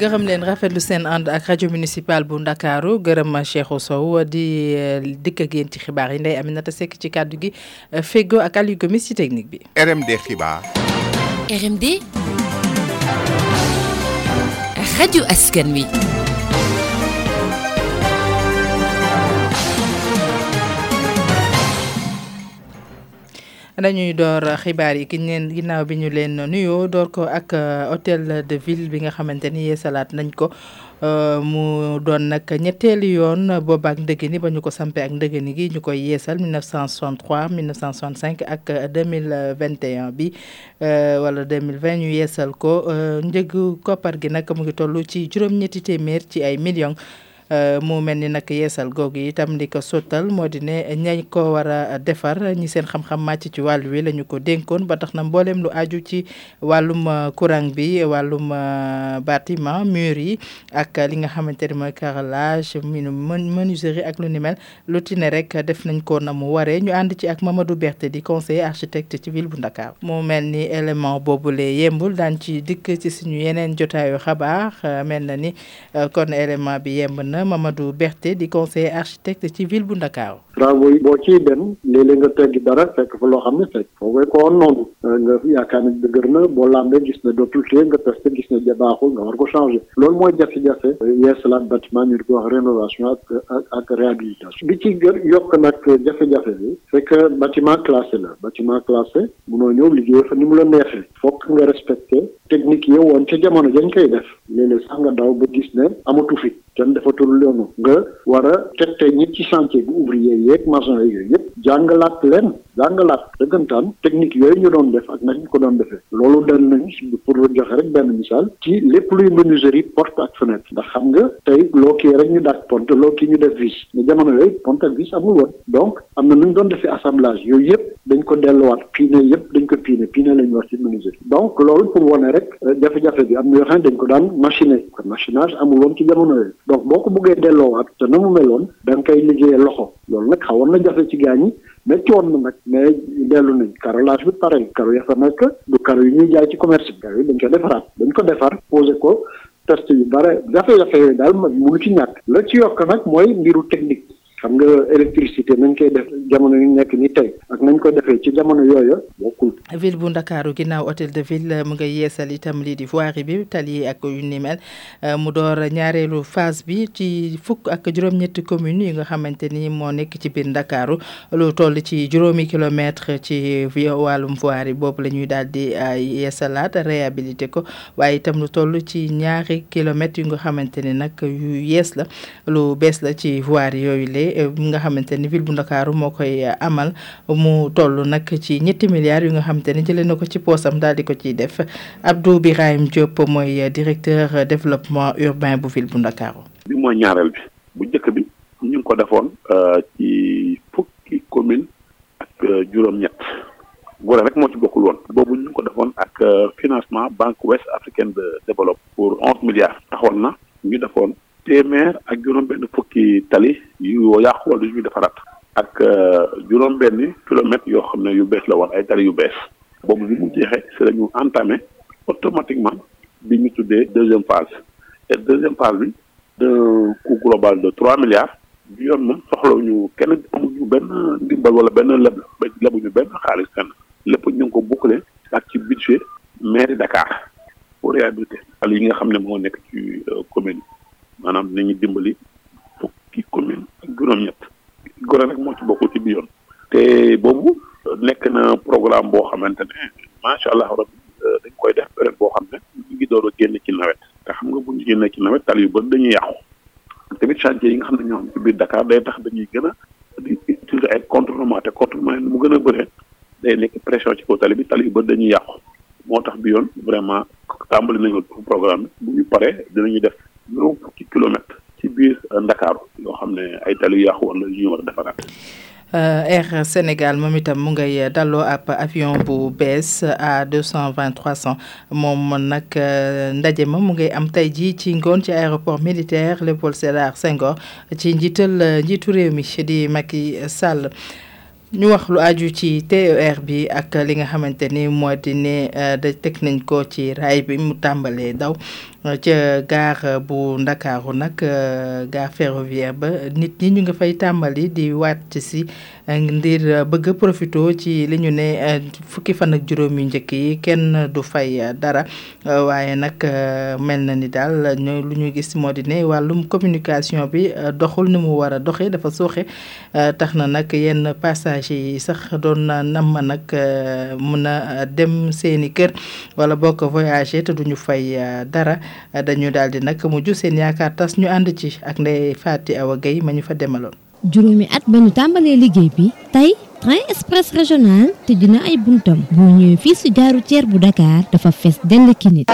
gërëm leen rafetlu seen ànd ak rajo municipal bu ndakaaru gërëm Cheikhou Sow di eh, dikk ak yéen ci xibaar yi Ndeye Aminata Seck ci kàddu gi eh, Fego ak Aliou Gomis ci technique bi. RMD xibaar. RMD. rajo askan wi. dañuy door xibaar yi ki neen ginnaaw bi ñu leen nuyoo door ko ak euh, hôtel de ville bi nga xamante ni yeesalaat nañ ko euh, mu doon nag ñetteelu yoon boobaak ndëgëni ba ñu ko sampee ak ndëgëni gi ñu koy yeesal 1963 1965 ak 2021 bi euh, wala 2020 ñu yeesal ko njëgu koppar gi nag mu ngi toll ci juróom-ñetti téeméer ci ay millions. Euh, mu mel ni nag yeesal googu itam li ko sottal moo di ne ñañ ko war a defar ñi seen xam-xam màcc ci wàllu wi lañu ko dénkoon ba tax na mbooleem lu aju ci wàllum euh, courant bi wàllum euh, bâtiment mur yi ak li nga xamante ne mooy carrelage minu menuiserie ak lu ni mel lu ti ne rek def nañ ko na mu waree ñu ànd ci ak Mamadou Berté di conseiller architecte ci ville bu Ndakaar mu mel ni élément boobule yembul daan ci dikk ci suñu yeneen jotaayu xabaar mel na ni Euh, kon élément bi yemb na Mamadou Berté di conseiller architecte ci ville bu Ndakaaru travaux yi boo ciy dem léeg-léeg nga teggi dara fekk fa loo xam ne fekk foo koy ko woon noonu euh, nga yaakaar ne dëgër na boo lambee gis ne dootul téye nga testé gis ne ja baaxul nga war ko changé loolu mooy jafe-jafe euh, yeesalaat bâtiment ñu di ko wax rénovation ak ak ak réhabilitation bi ci gën yokk nag jafe-jafe bi c'est que bâtiment classé la bâtiment classé munoo ñëw liggéey fa ni mu la neexee fokk nga respecté technique yi woon ca jamono dañ koy def léeg-léeg sax nga daw ba gis ne amatu fi kenn defatul loolu nga war a tette ñi ci chantier bi ouvrier yeeg maçon yeeg yooyu yëpp jàngalaat leen jàngalaat dëggantaan technique yooyu ñu doon def ak nañ ko doon defee loolu dal nañ pour joxe rek benn misaal ci lépp luy menuiserie porte ak fenêtre ndax xam nga tey loo kii rek ñu daaj porte loo kii ñu def vis mais jamono yooyu porte ak vis amul woon donc am na nu ñu doon defee assemblage yooyu yëpp dañ ko delluwaat piine yëpp dañ ko piine piine lañ wax ci menuisier donc loolu pour wane rek euh, jafe-jafe bi am na yoo xam ne dañ ko daan machine kon machinage amul woon ci jamono yooyu donc boo ko bëggee delloowaat te na mu meloon da nga koy liggéeyee loxo loolu nag xawoon na jafe ci gaañ yi métti woon na nag mais dellu nañ carrelage bi pareil carreau ya fa nekk du carreau yi ñuy jaay ci commerce bi carreau yi dañ ko defaraat dañ ko defar posé ko test yu bare jafe-jafe yooyu daal mënu ci ñàkk la ci yokk nag mooy mbiru technique xam nga électricité nañ koy def jamono yu nekk ni tey ak nañ ko defee ci jamono yooyu bokkul. ville bu ndakaaru ginnaaw hôtel de ville mu nga yeesal itam lii di voirie bi tali ak yu ni mel euh, mu door ñaareelu phase bi ci fukk ak juróom-ñetti communes yi nga xamante ni moo nekk ci biir ndakaaru lu toll ci juróomi kilomètre ci wàllum voirie boobu la ñuy daal di euh, yeesalaat réhabilité ko waaye itam lu toll ci ñaari kilomètres yu nga xamante ni nag yu yees la lu bees la ci voirie yooyu le eh, nga xamante ni ville bu Ndakaaru moo koy eh, amal mu toll nag ci ñetti milliards yu nga xamante ni jëlee na ko ci poosam daal di ko ciy def Abdou Birahim Diop mooy eh, directeur eh, développement urbain bu ville bu Ndakaaru. bi mooy ñaareel bi bu njëkk bi ñu ngi ko defoon euh, ci fukki commune ak euh, juróom-ñett Gorée rek moo ci bokkul woon boobu ñu ngi ko defoon ak euh, financement banque ouest africaine de développement pour onze milliards taxoon na ñu defoon téeméer ak juróom-benn fukki tali yu yàqu wala yu ñu defaraat ak juróom-benn kilomètres yoo xam ne yu bees la woon ay tali yu bees boobu bi mu jeexee si la ñu entamé automatiquement bi ñu tuddee deuxième phase te deuxième phase bi d'un coût global de trois milliards bi yoon moom soxlawuñu kenn amuñu benn ndimbal wala benn leb lebuñu benn xaalis fenn lépp ñu ngi ko boucler ak ci budget mairie Dakar pour réhabiliter al yi nga xam ne moo nekk ci commune maanaam nañu dimbali fukki commune ak juróom-ñett Gorée nag moo ci bokk ci bi yoon te boobu nekk na programme boo xamante ne macha allah rabbi dañ koy def période boo xam ne ñu ngi door a génn ci nawet te xam nga bu ñu génnee ci nawet tali yu bëri dañuy yàqu ak tamit chantier yi nga xam ne ñoo am ci biir Dakar day tax dañuy gën a di utiliser ay contournement te contournement yi mu gën a bëree day nekk pression ci kaw tali bi tali yu bëri dañuy yàqu moo tax bi yoon vraiment tàmbali nañu programme bi bu ñu paree dinañu def juróom fukki kilomètres ci biir Ndakaaru yoo xam ne ay tali yu yàqu woon la yu ñu war a defaraat. Euh, Air Sénégal moom itam mu ngay dalloo ab avion bu bees à deux cent vingt trois cent moom nag euh, ndaje ma mu ngay am tey jii ci ngoon ci aéroport militaire Léopold Sédar Senghor ci njiital euh, njiitu réew mi di Macky Sall. ñu wax lu aju ci TER bi ak li nga xamante ni moo di ne da teg nañ ko ci raay bi mu tàmbalee daw ca gaar bu ndakaaru nag gaar ferroviaire ba nit ñi ñu nga fay tàmbali di wàcc si ngir bëgg a profité ci li ñu ne fukki fan ak juróom yu njëkk yi kenn du fay dara waaye nag mel na ni daal ñu lu ñu gis moo di ne wàllum communication bi doxul ni mu war a doxee dafa sooxe Euh, tax na nag yenn passagers yi sax doon na namm nag euh, mun a dem seeni kër wala bokk voyager te duñu fay euh, dara dañu daal di nag mujj seen yaakaar tas ñu ànd ci ak Ndeye Faty Awa Gueye ma ñu fa demaloon. juróomi at ba ñu tàmbalee liggéey bi tey train express régional tëj na ay buntam boo ñëwee fii si gaaru ceer bu Dakar dafa fees dell ki nit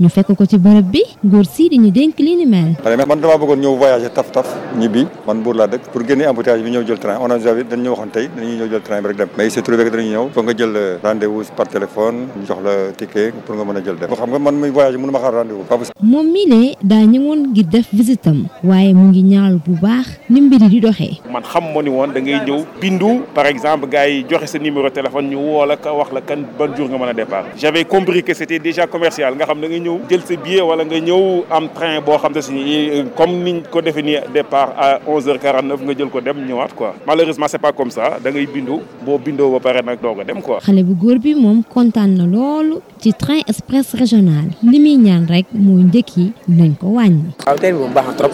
ñu fekk ko ci bërëb bi góor si dañu dénk li ni mel. man damaa bëggoon ñëw voyager taf taf ñibbi man Mbour laa dëkk pour génne embouteillage bi ñëw jël train on a javi dañ ñu waxoon tey dañuy ñëw jël train bi rek dem mais il s'est trouvé que dañuy ñëw foog nga jël rendez-vous par téléphone ñu jox la ticket pour nga mën a jël dem xam nga man muy voyager mënu ma xaar rendez-vous moom mii ne daa ñëwoon ngir def visitam waaye mu ngi ñaawlu bu baax ni mbiri di doxee man xam moo ni woon da ngay ñëw bindu par exemple gars yi joxe sa numéro téléphone ñu woo la ka wax la kan ban jour nga mën a départ j'avais compris que c'était déjà commercial nga xam da nga ñëw jël sa billet wala nga ñëw am train boo xam te si euh, comme niñ ko defee nii départ à 11h49 nga jël ko dem ñëwaat quoi malheureusement c'est pas comme ça da ngay bindu boo bindoo ba pare nag doog a dem quoi. xale bu góor bi moom kontaan na loolu ci train express régional li muy ñaan rek mooy njëkk yi nañ ko wàññi. waaw tey moom baax na trop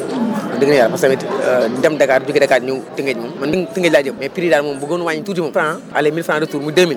dëgg na yàlla parce que tamit euh, dem Dakar jóge Dakar ñëw Tëngéej moom man Tëngéej laa jëm mais prix daal moom bëggoon wàññi tuuti moom franc aller 1000 francs retour mu 2000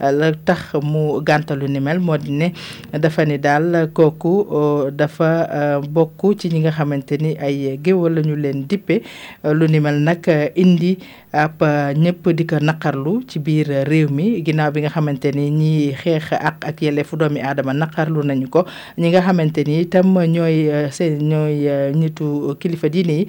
la tax mu gàntalu ni mel moo di ne dafa ni daal kooku euh, dafa euh, bokk ci ñi nga xamante ni ay géwal la ñu leen dippe euh, lu ni mel nag indi ab ñëpp di ko naqarlu ci biir réew mi ginnaaw bi nga xamante ni ñi xeex ak ak yelleefu doomi aadama naqarlu nañu ko ñi nga xamante ni itam ñooy seen ñooy nitu kilifa diine yi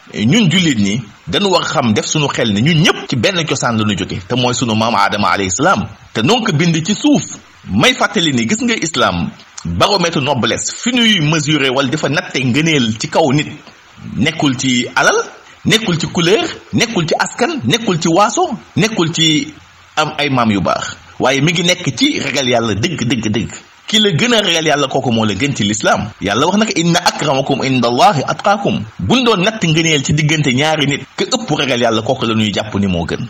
ñun jullit ñi dañu war xam def suñu xel ne ñun ñëpp ci benn cosaan la ñu jóge te mooy sunu maam aadama alayhi salaam te noonu ko bind ci suuf may fàttali ni gis nga islaam baromètre noblesse fi ñuy mesurer wala dafa natte ngëneel ci kaw nit nekkul ci alal nekkul ci couleur nekkul ci askan nekkul ci waaso nekkul ci am ay maam yu baax waaye mi ngi nekk ci ragal yàlla dëgg dëgg dëgg ki la gën a ragal yàlla kooku moo la gën ci lislaam yàlla wax na ko inna akramakum inda allahi atqaakum buñ doon natt ngëneel ci diggante ñaari nit ke ëpp ragal yàlla kooku la ñuy jàpp ni moo gën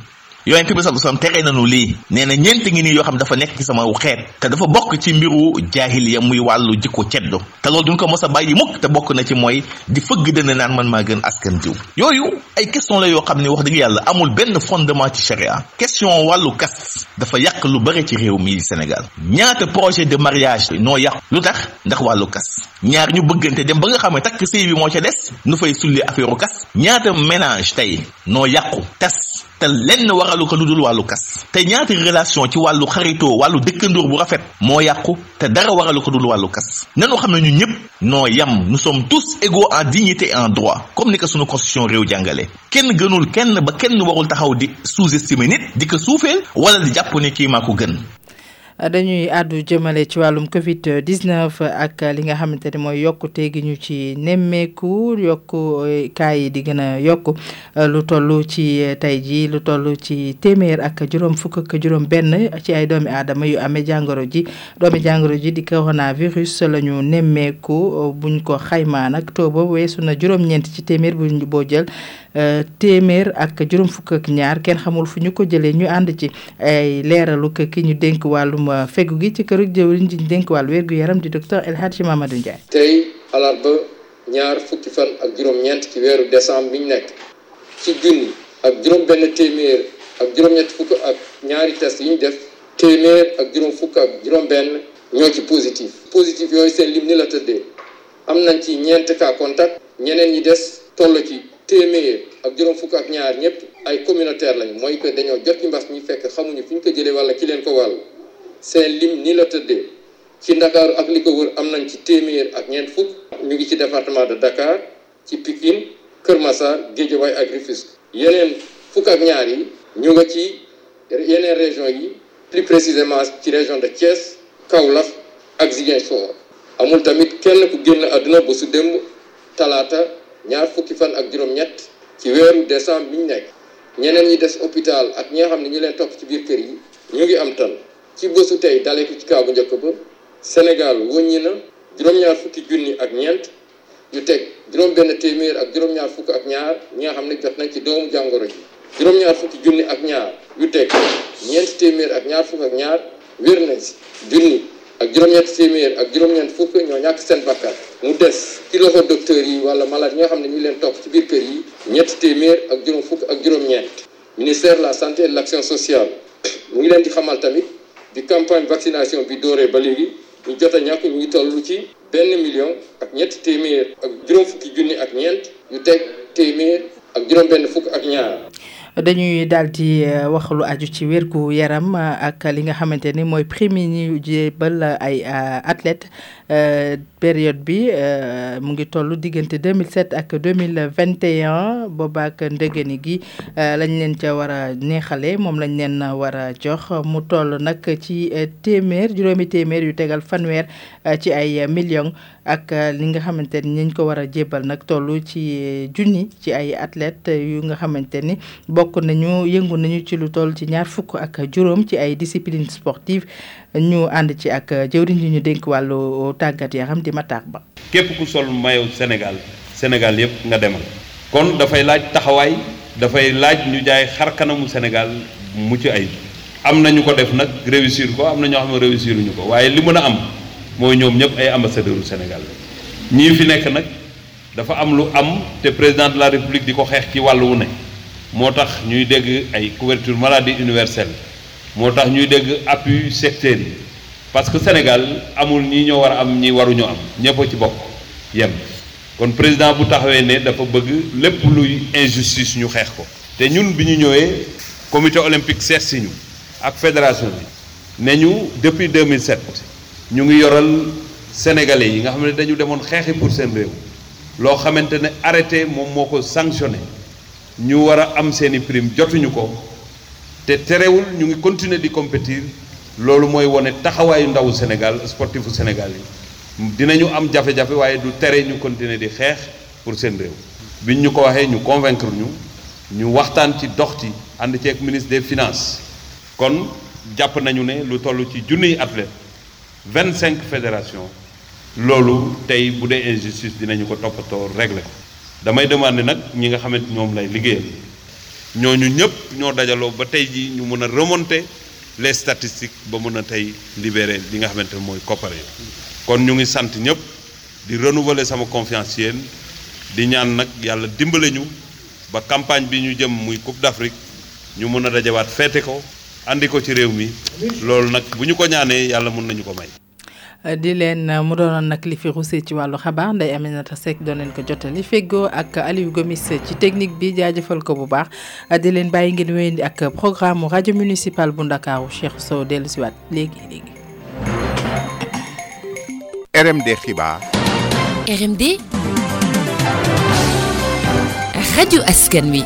yonent bi sallallahu alayhi wasallam tere nañu lii nee na ñeent ngi nii yoo xam dafa nekk ci sama xeet te dafa bokk ci mbiru jaahiliya muy wàllu jikko ceddo te loolu duñ ko mos a bàyyi mukk te bokk na ci mooy di fëgg dënn naan man maa gën askan diw yooyu ay question la yoo xam ne wax dëgg yàlla amul benn fondement ci charia question wàllu kas dafa yàq lu bare ci réew mii Sénégal ñaata projet de mariage noo yàq lu tax ndax wàllu kas ñaar ñu bëggante dem ba nga xam ne takk sëy bi moo ca des nu fay sulli affaire kas ñaata ménage tey noo yàqu tas te lenn waralu ko lu dul wàllu kas te ñaata relation ci wàllu xaritoo wàllu dëkkandoor bu rafet moo yàqu te dara waralu ko dul wàllu kas nanu xam ne ñu ñëpp noo yam nous sommes tous égaux en dignité et en droit comme ni ko sunu constitution réew jàngale kenn gënul kenn ba kenn warul taxaw di sous-estimer nit di ko suufeel wala di jàpp ne kii maa ko gën dañuy àddu jëmale ci wàllum Covid 19 ak li nga xamante ni mooy yokkute gi ñu ci nemmeeku yokk kaa yi di gën a yokk lu toll ci tey jii lu toll ci téeméer ak juróom fukk ak juróom benn ci ay doomi aadama yu amee jàngoro ji doomi jàngoro ji di coronavirus la ñu nemmeeku buñ ko xaymaa nag tooba weesu na juróom-ñeent ci téeméer buñ boo jël téeméer ak juróom fukk ak ñaar kenn xamul fu ñu ko jëlee ñu ànd ci ay leeralu ki ñu dénk wàllum fegu gi ci këru jëwriñ ji ñu dénk wàllu wér gu yaram di docteur El Hadji Mamadou Ndiaye. tey alarba ñaar fukki fan ak juróom-ñeent ci weeru décembre bi ñu nekk ci junni ak juróom-benn téeméer ak juróom-ñett fukk ak ñaari test yi ñu def téeméer ak juróom fukk ak juróom-benn ñoo ci positif positif yooyu seen lim ni la tëddee. am nañ ci ñeent cas contact ñeneen ñi des toll ci téeméer ak juróom fukk ak ñaar ñëpp ay communautaire lañ mooy que dañoo jot ci mbas mi fekk xamuñu fi ñu ko jëlee wala ki leen ko wàll seen lim ni la tëddee ci Ndakaaru ak li ko wër am nañ ci téeméer ak ñeent fukk ñu ngi ci département de Dakar ci Pikine Kër Massar Guédiawaye ak Rufisque yeneen fukk ak ñaar yi ñu nga ci yeneen région yi plus précisément ci région de Thiès Kaolack ak Ziguinchor amul tamit kenn ku génn àdduna ba su démb talaata ñaar fukki fan ak juróom-ñett ci weeru décembre bi ñu nekk ñeneen ñi des hôpital ak ñi nga xam ne ñu leen topp ci biir kër yi ñu ngi am tan ci bésu tey dalee ko ci kaw bu njëkk ba Sénégal wëññi na juróom-ñaar fukki junni ak ñeent yu teg juróom benn téeméer ak juróom-ñaar fukk ak ñaar ñi nga xam ne jot nañ ci doomu jàngoro ji juróom-ñaar fukki junni ak ñaar yu teg ñeenti téeméer ak ñaar fukk ak ñaar wér nañ si junni ak juróom-ñetti téeméer ak juróom-ñeent fukk ñoo ñàkk seen bakkan mu des ci loxo docteur yi wala malade ñi nga xam ne ñu ngi leen topp ci biir kër yi ñetti téeméer ak juróom fukk ak juróom-ñeent ministère de la santé et de l'action sociale mu ngi leen di xamal tamit di campagne vaccination bi dooree ba léegi ñu jot a ñàkk ñu ngi toll ci benn million ak ñetti téeméer ak juróom fukki junni ak ñeent yu teg téeméer ak juróom benn fukk ak ñaar dañuy daal di euh, wax lu aju ci wér gu yaram euh, ak li nga xamante ni mooy prime yi ñu jébal euh, ay athlètes période bi mu ngi toll diggante 2007 ak 2021 boobaak ndëgëni gi lañ leen ca war a neexale moom lañ leen war a jox mu toll nag ci téeméer juróomi téeméer yu tegal fanweer euh, ci ay euh, millions ak euh, li nga xamante ni ñu ko war a jébbal nag toll ci junni ci ay athlètes yu nga xamante ni bokk nañu yëngu nañu ci lu toll ci ñaar fukk ak juróom ci ay disciplines sportives ñu ànd ci ak jëwriñ yi ñu dénk wàllu tàggat yaram di Matar Ba. képp ku sol maillot Sénégal Sénégal yëpp nga demal kon dafay laaj taxawaay dafay laaj ñu jaay xar kanamu Sénégal mucc ay am na ñu ko def nag réussir ko am na ñoo xam ne réussir ñu ko waaye li mën a am mooy ñoom ñëpp ay ambassadeur u Sénégal la ñii fi nekk nag dafa am lu am te président de la république di ko xeex ci wàll wu ne moo tax ñuy dégg ay couverture maladie universelle moo tax ñuy dégg appui secteur yi parce que Sénégal amul ñi ñoo war a am ñi waruñu am ñëpp a ci bokk yem kon président bu taxawee ne dafa bëgg lépp luy injustice ñu xeex ko te ñun bi ñu ñëwee comité olympique seet si ñu ak fédération bi ne ñu depuis 2007 ñu ngi yoral sénégalais yi nga xam ne dañu demoon xeexi pour seen réew loo xamante ne arrêté moom moo ko sanctionné ñu war a am seeni prime jotuñu ko te terewul ñu ngi continuer di compétir loolu mooy wane taxawaayu ndawu Sénégal sportifu Sénégal yi dinañu am jafe-jafe waaye du tere ñu continuer di xeex pour seen réew biñ ñu ko waxee ñu convaincre ñu ñu waxtaan ci dox ci ànd ceeg ministre des finances kon jàpp nañu ne lu toll ci junniy athlète vingt cinq fédération loolu tey bu dee injustice dinañu ko toppatoo régler damay demander nag ñi nga xamante ñoom lay liggéeyal ñooñu ñëpp ñoo dajaloo ba tey ji ñu mën a remonter les statistiques ba mën a tey libérer li nga xamante ne mooy koppar yi kon ñu ngi sant ñëpp di renouveler sama confiance yéen di ñaan nag yàlla dimbale ñu ba campagne bi ñu jëm muy Coupe d'Afrique ñu mën a dajawaat feete ko andi ko ci réew mi loolu nag bu ñu ko ñaanee yàlla mën nañu ko may di leen mu doonoon nag li fi ruusee ci wàllu xabaar Ndeye Aminata Seck doon leen ko jotali feggoo ak Aliou Gomis ci technique bi jaajëfal ko bu baax di leen bàyyi ngeen wéyandi ak programme rajo municipal bu Ndakaaru Cheikh Sow dellusiwaat léegi léegi. RMD xibaar RMD Radio Askan Wi